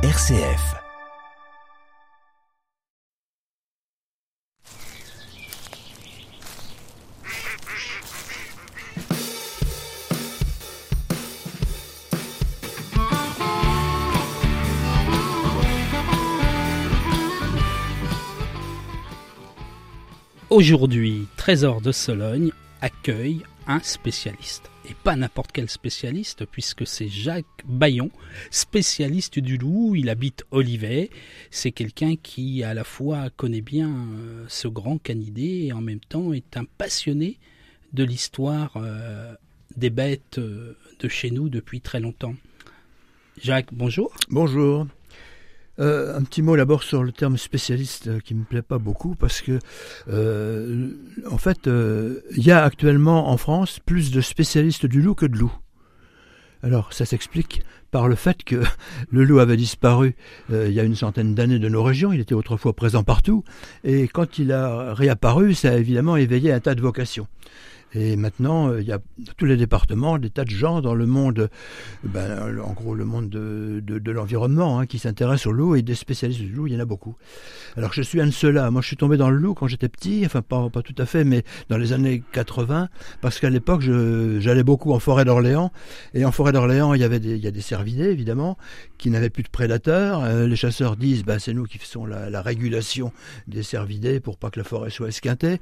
RCF. Aujourd'hui, Trésor de Sologne accueille un spécialiste. Et pas n'importe quel spécialiste, puisque c'est Jacques Bayon, spécialiste du loup. Il habite Olivet. C'est quelqu'un qui, à la fois, connaît bien euh, ce grand canidé et en même temps est un passionné de l'histoire euh, des bêtes euh, de chez nous depuis très longtemps. Jacques, bonjour. Bonjour. Euh, un petit mot d'abord sur le terme spécialiste euh, qui me plaît pas beaucoup parce que euh, en fait il y a actuellement en France plus de spécialistes du loup que de loups. Alors ça s'explique par le fait que le loup avait disparu il y a une centaine d'années de nos régions, il était autrefois présent partout, et quand il a réapparu, ça a évidemment éveillé un tas de vocations. Et maintenant, euh, il y a dans tous les départements des tas de gens dans le monde, ben, en gros le monde de, de, l'environnement, hein, qui s'intéressent au loup et des spécialistes du loup, il y en a beaucoup. Alors je suis un de ceux-là. Moi, je suis tombé dans le loup quand j'étais petit, enfin pas, pas tout à fait, mais dans les années 80, parce qu'à l'époque, j'allais beaucoup en forêt d'Orléans. Et en forêt d'Orléans, il y avait des, il y a des cervidés, évidemment, qui n'avaient plus de prédateurs. Euh, les chasseurs disent, bah, c'est nous qui faisons la, la, régulation des cervidés pour pas que la forêt soit esquintée.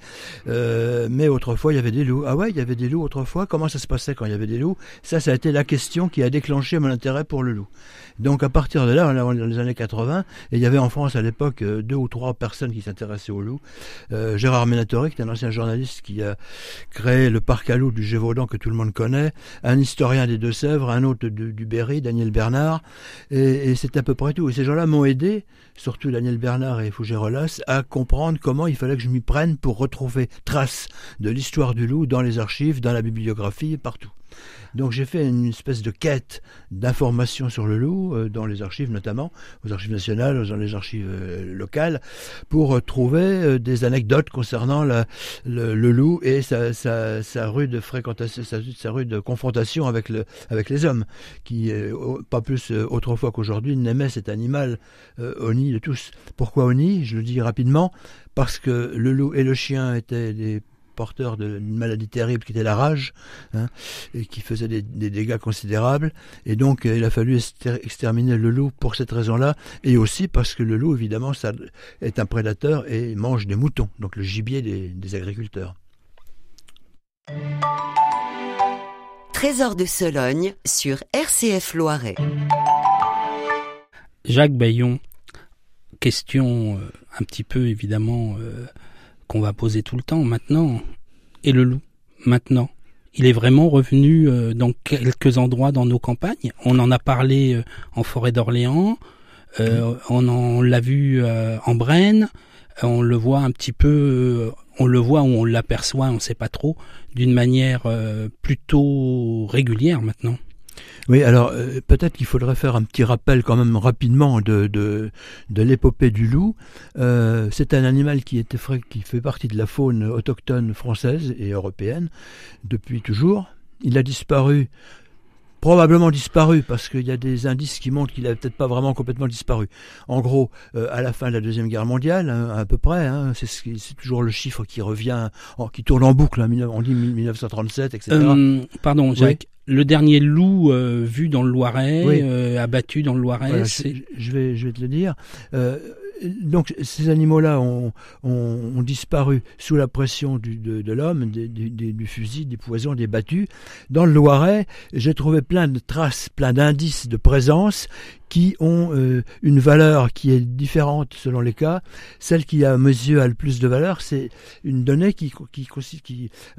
Euh, mais autrefois, il y avait des loups ah ouais, il y avait des loups autrefois. Comment ça se passait quand il y avait des loups? Ça, ça a été la question qui a déclenché mon intérêt pour le loup. Donc à partir de là, dans les années 80, et il y avait en France à l'époque euh, deux ou trois personnes qui s'intéressaient aux loups. Euh, Gérard est un ancien journaliste qui a créé le parc à loups du Gévaudan que tout le monde connaît, un historien des Deux-Sèvres, un autre du, Berry, Daniel Bernard, et, et c'est à peu près tout. Et ces gens-là m'ont aidé, surtout Daniel Bernard et Fougé Rolas, à comprendre comment il fallait que je m'y prenne pour retrouver trace de l'histoire du loup dans les archives, dans la bibliographie, partout. Donc j'ai fait une espèce de quête d'informations sur le loup, euh, dans les archives notamment, aux archives nationales, dans les archives euh, locales, pour trouver euh, des anecdotes concernant le, loup et sa, sa, fréquentation, sa, sa, confrontation avec, avec les hommes, qui, pas plus autrefois qu'aujourd'hui, n'aimait cet animal Oni de tous. Pourquoi Oni Je le dis rapidement, parce que le loup et le chien étaient des porteur d'une maladie terrible qui était la rage, hein, et qui faisait des, dégâts considérables. Et donc, euh, il a fallu exterminer le loup pour cette raison-là, et aussi parce que le loup, évidemment, ça est un prédateur et mange des moutons, donc le gibier des, des agriculteurs. Trésor de Sologne sur RCF Loiret. Jacques Bayon, question euh, un petit peu évidemment euh, qu'on va poser tout le temps maintenant. Et le loup, maintenant il est vraiment revenu euh, dans quelques endroits dans nos campagnes. On en a parlé euh, en forêt d'Orléans, euh, on, l'a vu en Brenne, on le voit un petit peu, on le voit ou on l'aperçoit, on ne sait pas trop, d'une manière plutôt régulière maintenant. Oui, alors euh, peut-être qu'il faudrait faire un petit rappel quand même rapidement de, de, l'épopée du loup. Euh, c'est un animal qui, était, qui fait partie de la faune autochtone française et européenne depuis toujours. Il a disparu probablement disparu parce qu'il y a des indices qui montrent qu'il a peut-être pas vraiment complètement disparu. En gros, euh, à la fin de la deuxième guerre mondiale, hein, à peu près, hein, c'est toujours le chiffre qui revient, qui tourne en boucle. Hein, on dit 1937, etc. Euh, pardon, Jacques. Le dernier loup euh, vu dans le Loiret, abattu dans le Loiret, je, vais, je vais te le dire donc ces animaux-là ont, disparu sous la pression du, de, l'homme, du fusil, des poisons, des battus. Dans le Loiret, j'ai trouvé plein de traces, plein d'indices de présence qui ont euh, une valeur qui est différente selon les cas. Celle qui à mes yeux a le plus de valeur, c'est une donnée qui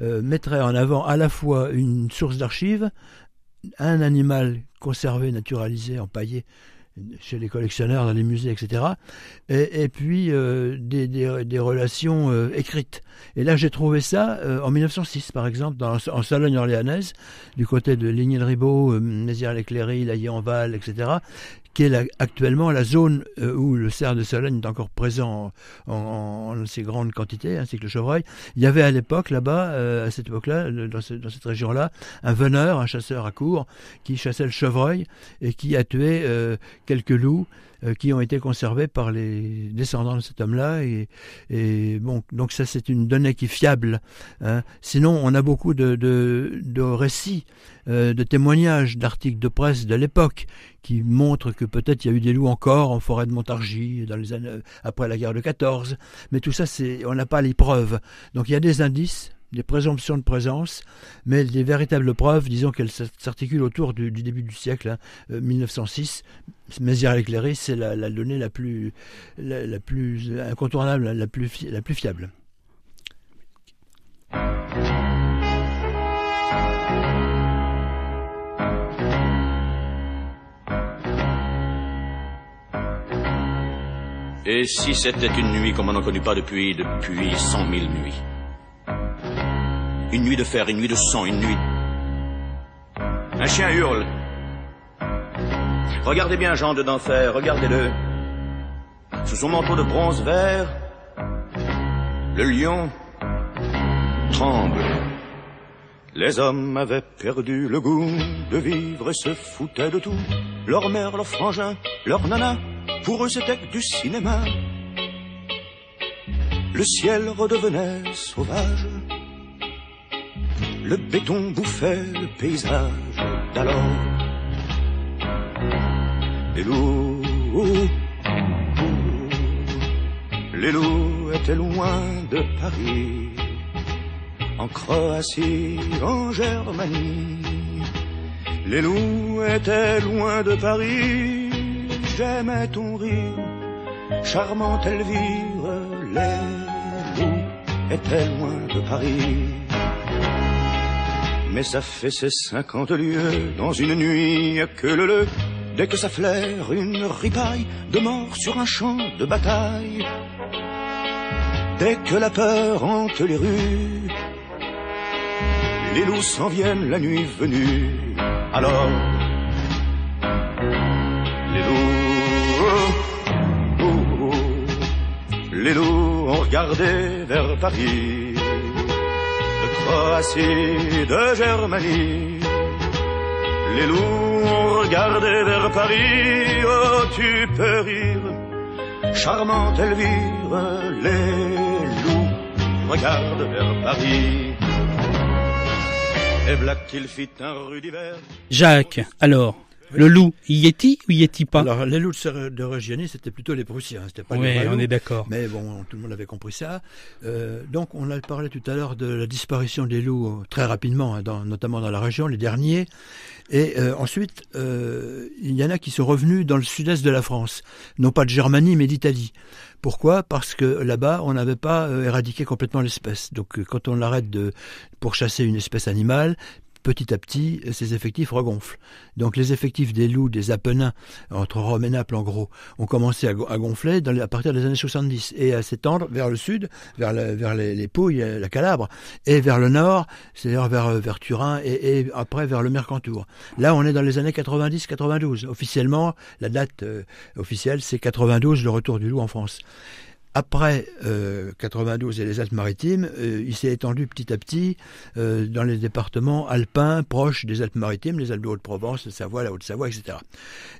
euh, mettrait en avant à la fois une source d'archives, un animal conservé, naturalisé, empaillé, chez les collectionneurs, dans les musées, etc. Et, puis euh, des, relations euh, écrites. Et là, j'ai trouvé ça euh, en 1906, par exemple, en Sologne orléanaise, du côté de Ligny-le-Ribaud, Mézières-l'Éclairie, La en etc qui est actuellement la zone euh, où le cerf de Sologne est encore présent en, en, ces grandes quantités, ainsi que le chevreuil. Il y avait à l'époque, là-bas, euh, à cette époque-là, dans, cette région-là, un veneur, un chasseur à court, qui chassait le chevreuil et qui a tué euh, quelques loups qui ont été conservés par les descendants de cet homme-là. Et, donc ça c'est une donnée qui est fiable. Hein. Sinon, on a beaucoup de, récits, euh, de témoignages, d'articles de presse de l'époque qui montrent que peut-être il y a eu des loups encore en forêt de Montargis après la guerre de 14. Mais tout ça, c'est on n'a pas les preuves. Donc il y a des indices des présomptions de présence, mais des véritables preuves, disons qu'elles s'articulent autour du, début du siècle, 1906. Hein, euh, Mézières éclairée, c'est la, donnée la plus, la, plus incontournable, la plus, la fiable. Et si c'était une nuit comme on n'en connaît pas depuis, depuis cent mille nuits? Une nuit de fer, une nuit de sang, une nuit... Un chien hurle. Regardez bien Jean de d'enfer, regardez-le. Sous son manteau de bronze vert, le lion tremble. Les hommes avaient perdu le goût de vivre et se foutaient de tout. Leur mère, leur frangin, leur nana, pour eux c'était du cinéma. Le ciel redevenait sauvage le béton bouffait le paysage d'alors. Les loups, les loups étaient loin de Paris, en Croatie, en Germanie. Les loups étaient loin de Paris, j'aimais ton rire, charmante Elvire, les loups étaient loin de Paris mais ça fait ses cinquante lieues dans une nuit que le le. Dès que ça flaire une ripaille de mort sur un champ de bataille. Dès que la peur hante les rues, les loups s'en viennent la nuit venue. Alors, les loups, les loups ont regardé vers Paris Croatie, de Germanie. Les loups ont regardé vers Paris, oh tu peux rire, charmante Elvire, les loups regardent vers Paris. Et Black qu'il fit un rue d'hiver. Jacques, alors, le loup, y est-il ou y est-il pas Alors, les loups de, de c'était plutôt les Prussiens, c'était pas oui, on est d'accord. Mais bon, tout le monde avait compris ça. Euh, donc, on a parlé tout à l'heure de la disparition des loups euh, très rapidement, hein, dans, notamment dans la région, les derniers. Et euh, ensuite, euh, il y en a qui sont revenus dans le sud-est de la France, non pas de Germanie, mais d'Italie. Pourquoi? Parce que là-bas, on n'avait pas éradiqué complètement l'espèce. Donc, quand on arrête de pour chasser une espèce animale, petit à petit, ces effectifs regonflent. Donc les effectifs des loups, des Apennins, entre Rome et Naples en gros, ont commencé à, gonfler à partir des années 70 et à s'étendre vers le sud, vers, les, Pouilles, la Calabre, et vers le nord, c'est-à-dire vers, vers Turin et, après vers le Mercantour. Là, on est dans les années 90-92. Officiellement, la date euh, officielle, c'est 92, le retour du loup en France. Après 92 euh, et les Alpes-Maritimes, euh, il s'est étendu petit à petit euh, dans les départements alpins proches des Alpes-Maritimes, les Alpes de Haute-Provence, la Savoie, la Haute-Savoie, etc.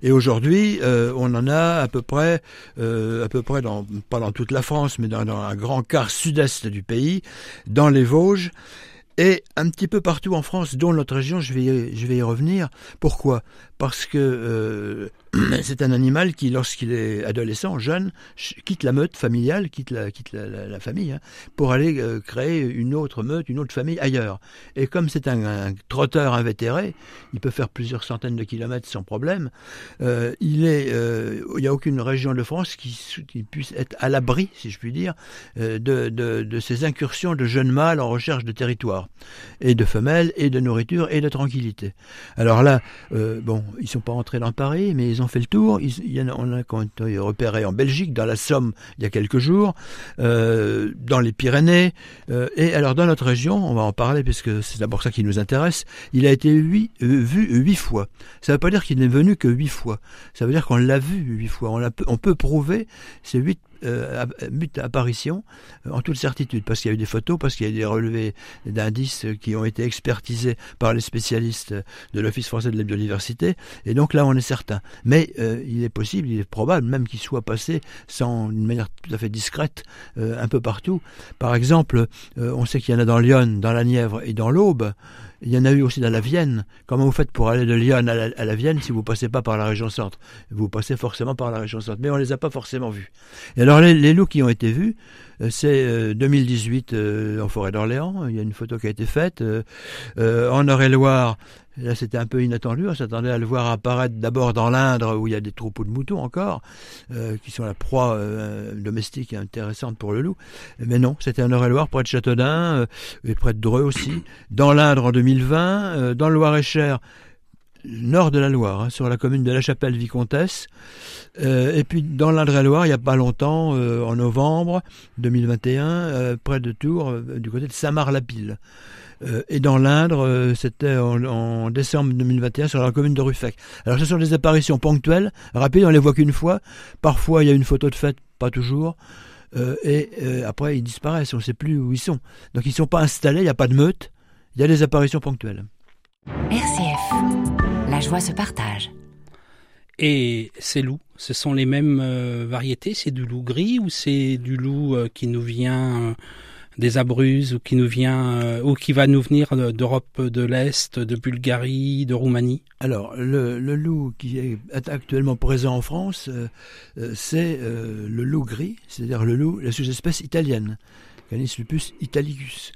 Et aujourd'hui, on en a à peu près, à peu près dans, pas dans toute la France, mais dans, dans un grand quart sud-est du pays, dans les Vosges et un petit peu partout en France, dont notre région, je vais, je vais y revenir. Pourquoi? Parce que c'est un animal qui, lorsqu'il est adolescent, jeune, quitte la meute familiale, quitte la, famille, hein, pour aller euh, créer une autre meute, une autre famille ailleurs. Et comme c'est un, trotteur invétéré, il peut faire plusieurs centaines de kilomètres sans problème. Euh, il est, euh, n'y a aucune région de France qui, puisse être à l'abri, si je puis dire, de, ces incursions de jeunes mâles en recherche de territoire et de femelles et de nourriture et de tranquillité. Alors là, bon, ils sont pas entrés dans Paris, mais ils ont fait le tour. On a repéré en Belgique, dans la Somme, il y a quelques jours, euh, dans les Pyrénées, euh, et alors dans notre région, on va en parler puisque c'est d'abord ça qui nous intéresse. Il a été euh, vu huit fois. Ça ne veut pas dire qu'il n'est venu que huit fois. Ça veut dire qu'on l'a vu huit fois. On, on peut prouver ces huit euh, mute apparition euh, en toute certitude, parce qu'il y a eu des photos, parce qu'il y a eu des relevés d'indices qui ont été expertisés par les spécialistes de l'Office français de la biodiversité, et donc là on est certain. Mais euh, il est possible, il est probable même qu'il soit passé sans une manière tout à fait discrète un peu partout. Par exemple, on sait qu'il y en a dans Lyon, dans la Nièvre et dans l'Aube. Il y en a eu aussi dans la Vienne. Comment vous faites pour aller de Lyon à la, Vienne si vous passez pas par la région centre? Vous passez forcément par la région centre, mais on les a pas forcément vus. Et alors les, loups qui ont été vus, c'est 2018 euh, euh, en forêt d'Orléans. Il y a une photo qui a été faite. en Eure-et-Loire, Là, c'était un peu inattendu. On s'attendait à le voir apparaître d'abord dans l'Indre, où il y a des troupeaux de moutons encore, euh, qui sont la proie euh, domestique et intéressante pour le loup. Mais non, c'était en Eure-et-Loire, près de Châteaudun, euh, et près de Dreux aussi. Dans l'Indre en 2020, dans le Loir-et-Cher, nord de la Loire, hein, sur la commune de La Chapelle-Vicomtesse. et puis dans l'Indre-et-Loire, il n'y a pas longtemps, en novembre 2021, près de Tours, du côté de Saint-Marc-la-Pile. Euh, et dans l'Indre, euh, c'était en, décembre 2021 sur la commune de Ruffec. Alors ce sont des apparitions ponctuelles, rapides, on les voit qu'une fois. Parfois il y a une photo de fête, pas toujours. Euh, et après ils disparaissent, on ne sait plus où ils sont. Donc ils ne sont pas installés, il n'y a pas de meute, il y a des apparitions ponctuelles. RCF, la joie se partage. Et ces loups, ce sont les mêmes variétés? C'est du loup gris ou c'est du loup qui nous vient des Abruzzes ou qui nous vient euh, ou qui va nous venir d'Europe de l'Est, de Bulgarie, de Roumanie? Alors le, loup qui est actuellement présent en France, euh, euh, c'est le loup gris, c'est-à-dire le loup, la sous-espèce italienne, Canis lupus italicus.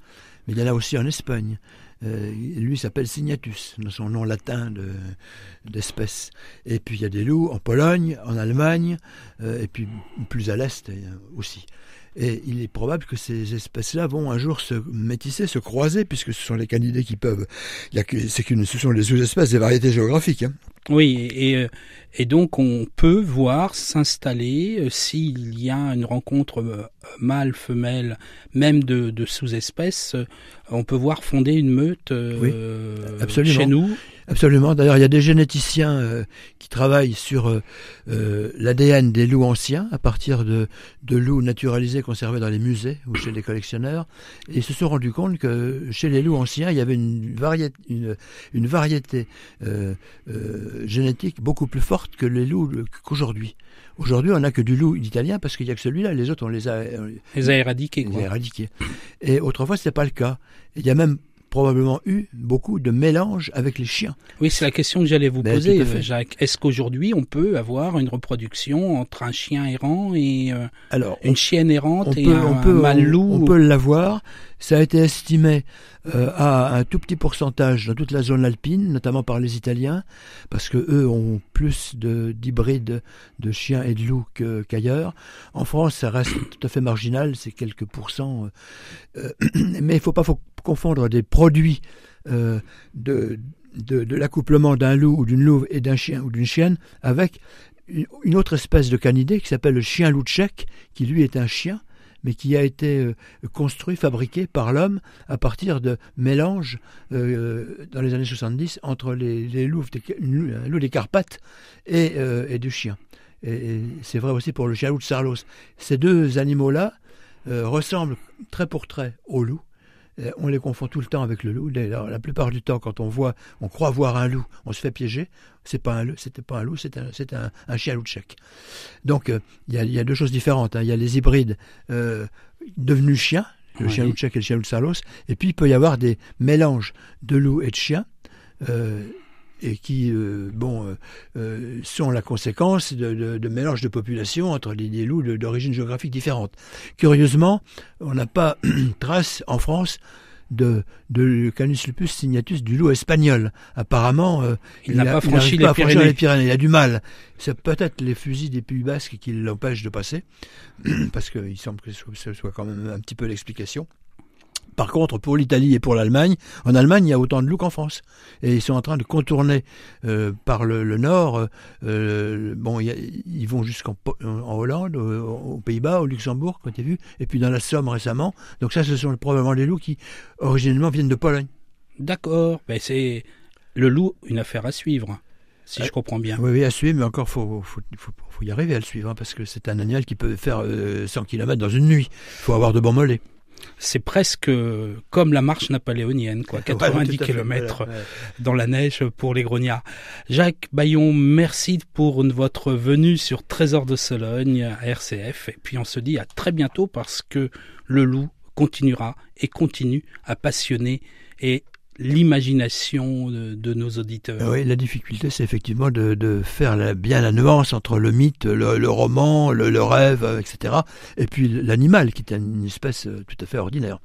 Mais il y en a aussi en Espagne. Lui s'appelle Signatus, son nom latin d'espèce. et puis il y a des loups en Pologne, en Allemagne, et puis plus à l'est aussi. Et il est probable que ces espèces-là vont un jour se métisser, se croiser, puisque ce sont les canidés qui peuvent. Il y a que, c'est qu'une, ce sont les sous-espèces des variétés géographiques. Hein. Oui, et, euh, et donc on peut voir s'installer euh, s'il y a une rencontre euh, mâle-femelle, même de, de sous-espèces, on peut voir fonder une meute chez nous. Absolument. D'ailleurs, il y a des généticiens euh, qui travaillent sur euh, euh, l'ADN des loups anciens à partir de, de, loups naturalisés conservés dans les musées ou chez les collectionneurs. Et ils se sont rendus compte que chez les loups anciens, il y avait une variété, une, une variété génétique beaucoup plus forte que les loups qu'aujourd'hui. Aujourd'hui, on n'a que du loup italien parce qu'il n'y a que celui-là. Les autres, on les a, les a éradiqués. Les a éradiqués. Et autrefois, ce n'était pas le cas. Il y a même probablement eu beaucoup de mélanges avec les chiens. Oui, c'est la question que j'allais vous ben, poser, Jacques. Est-ce qu'aujourd'hui on peut avoir une reproduction entre un chien errant et euh, Alors, une chienne errante et un, peut, loup On peut l'avoir. Ça a été estimé euh, à un tout petit pourcentage dans toute la zone alpine, notamment par les Italiens, parce que eux ont plus d'hybrides de, chiens et de loups qu'ailleurs. en France, ça reste tout à fait marginal, c'est quelques pourcents. Euh, mais il faut pas faut confondre des produits euh, de, l'accouplement d'un loup ou d'une louve et d'un chien ou d'une chienne avec une autre espèce de canidé qui s'appelle le chien loup tchèque, qui lui est un chien, mais qui a été euh, construit, fabriqué par l'homme à partir de mélanges euh, dans les années 70 entre les, loups, des, loup des Carpates et, et du chien. Et, c'est vrai aussi pour le chien loup de Sarlos. Ces deux animaux-là ressemblent trait pour trait au loup, on les confond tout le temps avec le loup. la plupart du temps, quand on voit, on croit voir un loup, on se fait piéger. C'est pas un loup, c'était pas un loup, c'est un, chien loup tchèque. Donc, euh, il y, a, deux choses différentes. Hein. Il y a les hybrides euh, devenus chiens, le chien loup tchèque et le chien loup salos. Et puis, il peut y avoir des mélanges de loups et de chiens et qui euh, bon, euh, euh, sont la conséquence de, de, de mélange de populations entre des, loups d'origine géographique différente. Curieusement, on n'a pas trace en France de, de Canis lupus signatus du loup espagnol. Apparemment, il n'a pas franchi, les, Pyrénées. Il a du mal. C'est peut-être les fusils des Pays Basques qui l'empêchent de passer, parce qu'il semble que ce soit quand même un petit peu l'explication. Par contre, pour l'Italie et pour l'Allemagne, en Allemagne, il y a autant de loups qu'en France. Et ils sont en train de contourner euh, par le, nord. Euh, bon, ils vont jusqu'en en Hollande, aux, Pays-Bas, au Luxembourg, quand tu vu, et puis dans la Somme récemment. Donc ça, ce sont probablement des loups qui, originellement, viennent de Pologne. D'accord. Ben c'est le loup, une affaire à suivre. si je comprends bien. Oui, oui, à suivre, mais encore, faut, faut, faut, faut y arriver à le suivre, hein, parce que c'est un animal qui peut faire 100 km dans une nuit. Il faut avoir de bons mollets c'est presque comme la marche napoléonienne, quoi, 90 km dans la neige pour les grognards. Jacques Bayon, merci pour votre venue sur Trésor de Sologne à RCF. Et puis on se dit à très bientôt parce que le loup continuera et continue à passionner et l'imagination de, nos auditeurs. Oui, la difficulté, c'est effectivement de, faire bien la nuance entre le mythe, le, roman, le, rêve, etc., et puis l'animal, qui est une espèce euh, tout à fait ordinaire.